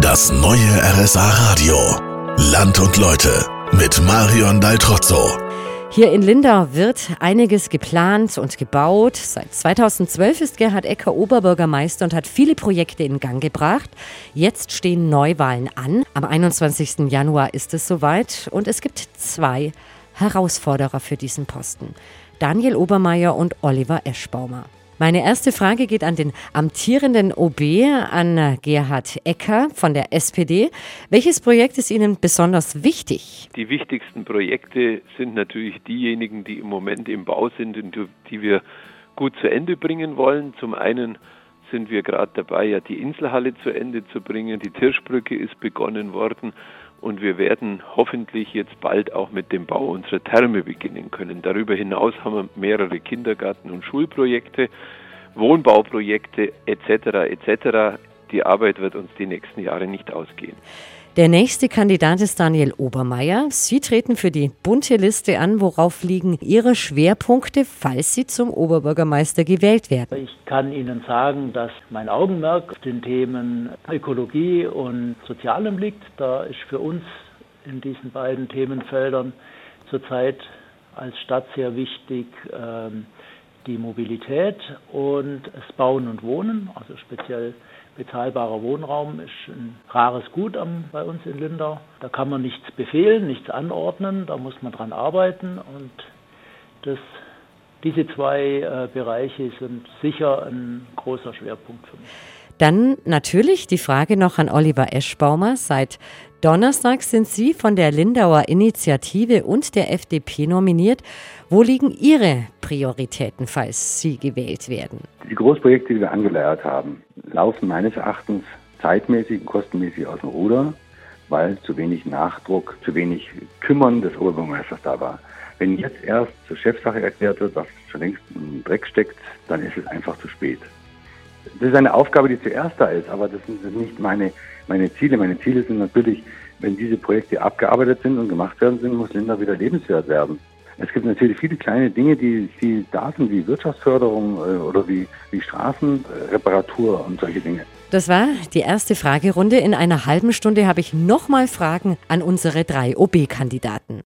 Das neue RSA Radio. Land und Leute mit Marion Daltrozzo. Hier in Lindau wird einiges geplant und gebaut. Seit 2012 ist Gerhard Ecker Oberbürgermeister und hat viele Projekte in Gang gebracht. Jetzt stehen Neuwahlen an. Am 21. Januar ist es soweit und es gibt zwei Herausforderer für diesen Posten. Daniel Obermeier und Oliver Eschbaumer. Meine erste Frage geht an den amtierenden OB, an Gerhard Ecker von der SPD. Welches Projekt ist Ihnen besonders wichtig? Die wichtigsten Projekte sind natürlich diejenigen, die im Moment im Bau sind und die wir gut zu Ende bringen wollen. Zum einen sind wir gerade dabei, ja die Inselhalle zu Ende zu bringen. Die Tirschbrücke ist begonnen worden und wir werden hoffentlich jetzt bald auch mit dem Bau unserer Therme beginnen können. Darüber hinaus haben wir mehrere Kindergarten- und Schulprojekte, Wohnbauprojekte etc. etc. Die Arbeit wird uns die nächsten Jahre nicht ausgehen. Der nächste Kandidat ist Daniel Obermeier. Sie treten für die bunte Liste an. Worauf liegen Ihre Schwerpunkte, falls Sie zum Oberbürgermeister gewählt werden? Ich kann Ihnen sagen, dass mein Augenmerk auf den Themen Ökologie und Sozialem liegt. Da ist für uns in diesen beiden Themenfeldern zurzeit als Stadt sehr wichtig ähm, die Mobilität und das Bauen und Wohnen, also speziell Bezahlbarer Wohnraum ist ein rares Gut am, bei uns in Lindau. Da kann man nichts befehlen, nichts anordnen, da muss man dran arbeiten und das, diese zwei äh, Bereiche sind sicher ein großer Schwerpunkt für mich. Dann natürlich die Frage noch an Oliver Eschbaumer. Seit Donnerstag sind Sie von der Lindauer Initiative und der FDP nominiert. Wo liegen Ihre Prioritäten, falls Sie gewählt werden? Die Großprojekte, die wir angeleiert haben, laufen meines Erachtens zeitmäßig und kostenmäßig aus dem Ruder, weil zu wenig Nachdruck, zu wenig Kümmern des Oberbürgermeisters da war. Wenn jetzt erst zur Chefsache erklärt wird, was schon längst im Dreck steckt, dann ist es einfach zu spät. Das ist eine Aufgabe, die zuerst da ist, aber das sind nicht meine, meine Ziele. Meine Ziele sind natürlich, wenn diese Projekte abgearbeitet sind und gemacht werden sind, muss Linda wieder lebenswert werden. Es gibt natürlich viele kleine Dinge, die, die da sind, wie Wirtschaftsförderung äh, oder wie, wie Straßenreparatur und solche Dinge. Das war die erste Fragerunde. In einer halben Stunde habe ich nochmal Fragen an unsere drei OB-Kandidaten.